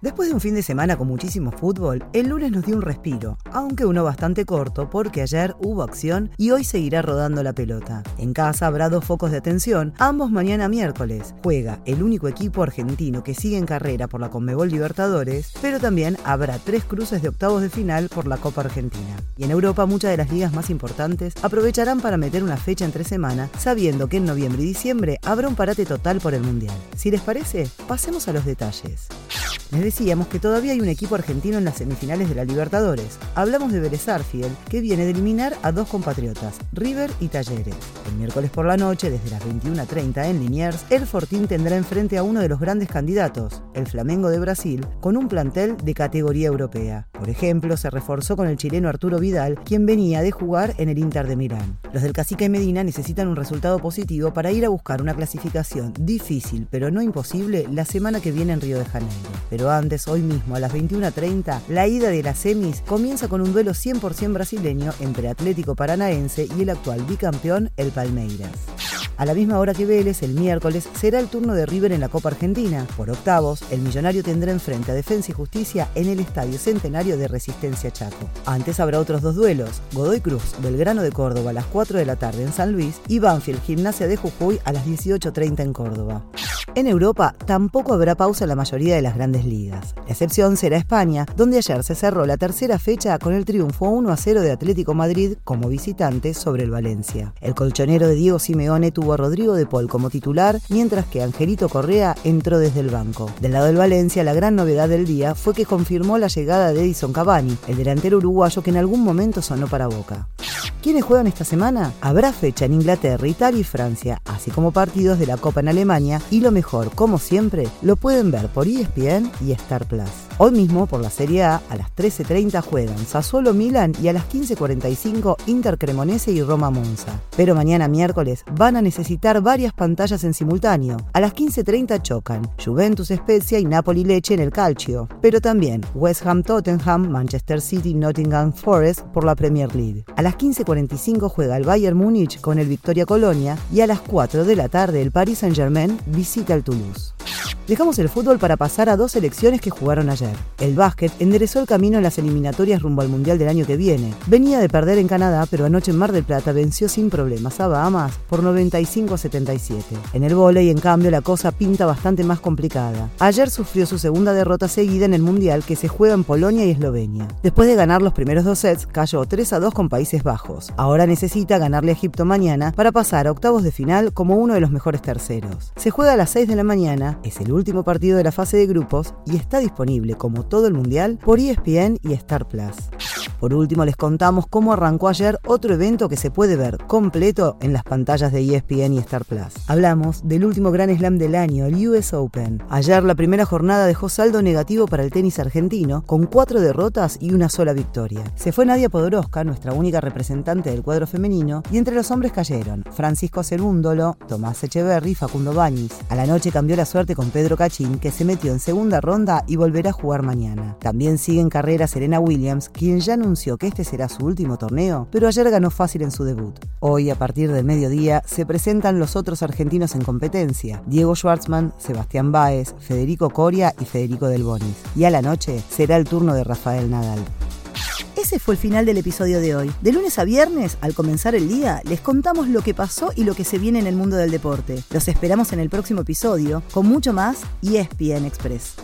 Después de un fin de semana con muchísimo fútbol, el lunes nos dio un respiro, aunque uno bastante corto porque ayer hubo acción y hoy seguirá rodando la pelota. En casa habrá dos focos de atención, ambos mañana miércoles. Juega el único equipo argentino que sigue en carrera por la Conmebol Libertadores, pero también habrá tres cruces de octavos de final por la Copa Argentina. Y en Europa muchas de las ligas más importantes aprovecharán para meter una fecha entre semana, sabiendo que en noviembre y diciembre habrá un parate total por el Mundial. Si les parece, pasemos a los detalles. Les decíamos que todavía hay un equipo argentino en las semifinales de la Libertadores. Hablamos de Vélez que viene de eliminar a dos compatriotas, River y Talleres. El miércoles por la noche, desde las 21.30 en Liniers, el Fortín tendrá enfrente a uno de los grandes candidatos, el Flamengo de Brasil, con un plantel de categoría europea. Por ejemplo, se reforzó con el chileno Arturo Vidal, quien venía de jugar en el Inter de Milán. Los del Cacique Medina necesitan un resultado positivo para ir a buscar una clasificación difícil, pero no imposible, la semana que viene en Río de Janeiro. Pero antes, hoy mismo, a las 21.30, la ida de las semis comienza con un duelo 100% brasileño entre Atlético Paranaense y el actual bicampeón, el Palmeiras. A la misma hora que Vélez, el miércoles, será el turno de River en la Copa Argentina. Por octavos, el millonario tendrá enfrente a Defensa y Justicia en el Estadio Centenario de Resistencia Chaco. Antes habrá otros dos duelos, Godoy Cruz, Belgrano de Córdoba a las 4 de la tarde en San Luis y Banfield, Gimnasia de Jujuy a las 18.30 en Córdoba. En Europa tampoco habrá pausa en la mayoría de las grandes ligas. La excepción será España, donde ayer se cerró la tercera fecha con el triunfo 1 a 0 de Atlético Madrid como visitante sobre el Valencia. El colchonero de Diego Simeone tuvo a Rodrigo de Paul como titular, mientras que Angelito Correa entró desde el banco. Del lado del Valencia, la gran novedad del día fue que confirmó la llegada de Edison Cavani, el delantero uruguayo que en algún momento sonó para Boca. ¿Quiénes juegan esta semana? Habrá fecha en Inglaterra, Italia y Francia, así como partidos de la Copa en Alemania y lo mejor, como siempre, lo pueden ver por ESPN y Star Plus. Hoy mismo, por la Serie A, a las 13.30 juegan Sassuolo Milan y a las 15.45 Inter Cremonese y Roma Monza. Pero mañana miércoles van a necesitar varias pantallas en simultáneo. A las 15.30 chocan Juventus Spezia y Napoli Leche en el Calcio. Pero también West Ham Tottenham, Manchester City Nottingham Forest por la Premier League. A las 15.45 juega el Bayern Múnich con el Victoria Colonia y a las 4 de la tarde el Paris Saint-Germain visita el Toulouse. Dejamos el fútbol para pasar a dos selecciones que jugaron ayer. El básquet enderezó el camino en las eliminatorias rumbo al Mundial del año que viene. Venía de perder en Canadá, pero anoche en Mar del Plata venció sin problemas a Bahamas por 95 a 77. En el vóley, en cambio, la cosa pinta bastante más complicada. Ayer sufrió su segunda derrota seguida en el Mundial que se juega en Polonia y Eslovenia. Después de ganar los primeros dos sets, cayó 3 a 2 con Países Bajos. Ahora necesita ganarle a Egipto mañana para pasar a octavos de final como uno de los mejores terceros. Se juega a las 6 de la mañana, es el último partido de la fase de grupos y está disponible, como todo el mundial, por ESPN y Star Plus. Por último, les contamos cómo arrancó ayer otro evento que se puede ver completo en las pantallas de ESPN y Star Plus. Hablamos del último Gran Slam del año, el US Open. Ayer la primera jornada dejó saldo negativo para el tenis argentino, con cuatro derrotas y una sola victoria. Se fue Nadia Podoroska, nuestra única representante del cuadro femenino, y entre los hombres cayeron Francisco Cerúndolo, Tomás Echeverry y Facundo Bañis. A la noche cambió la suerte con Pedro Cachín, que se metió en segunda ronda y volverá a jugar mañana. También sigue en carrera Serena Williams, quien ya anunció que este será su último torneo, pero ayer ganó fácil en su debut. Hoy, a partir del mediodía, se presentan los otros argentinos en competencia: Diego Schwartzman, Sebastián Báez, Federico Coria y Federico Del Bonis. Y a la noche será el turno de Rafael Nadal. Ese fue el final del episodio de hoy. De lunes a viernes, al comenzar el día, les contamos lo que pasó y lo que se viene en el mundo del deporte. Los esperamos en el próximo episodio con mucho más y ESPN Express.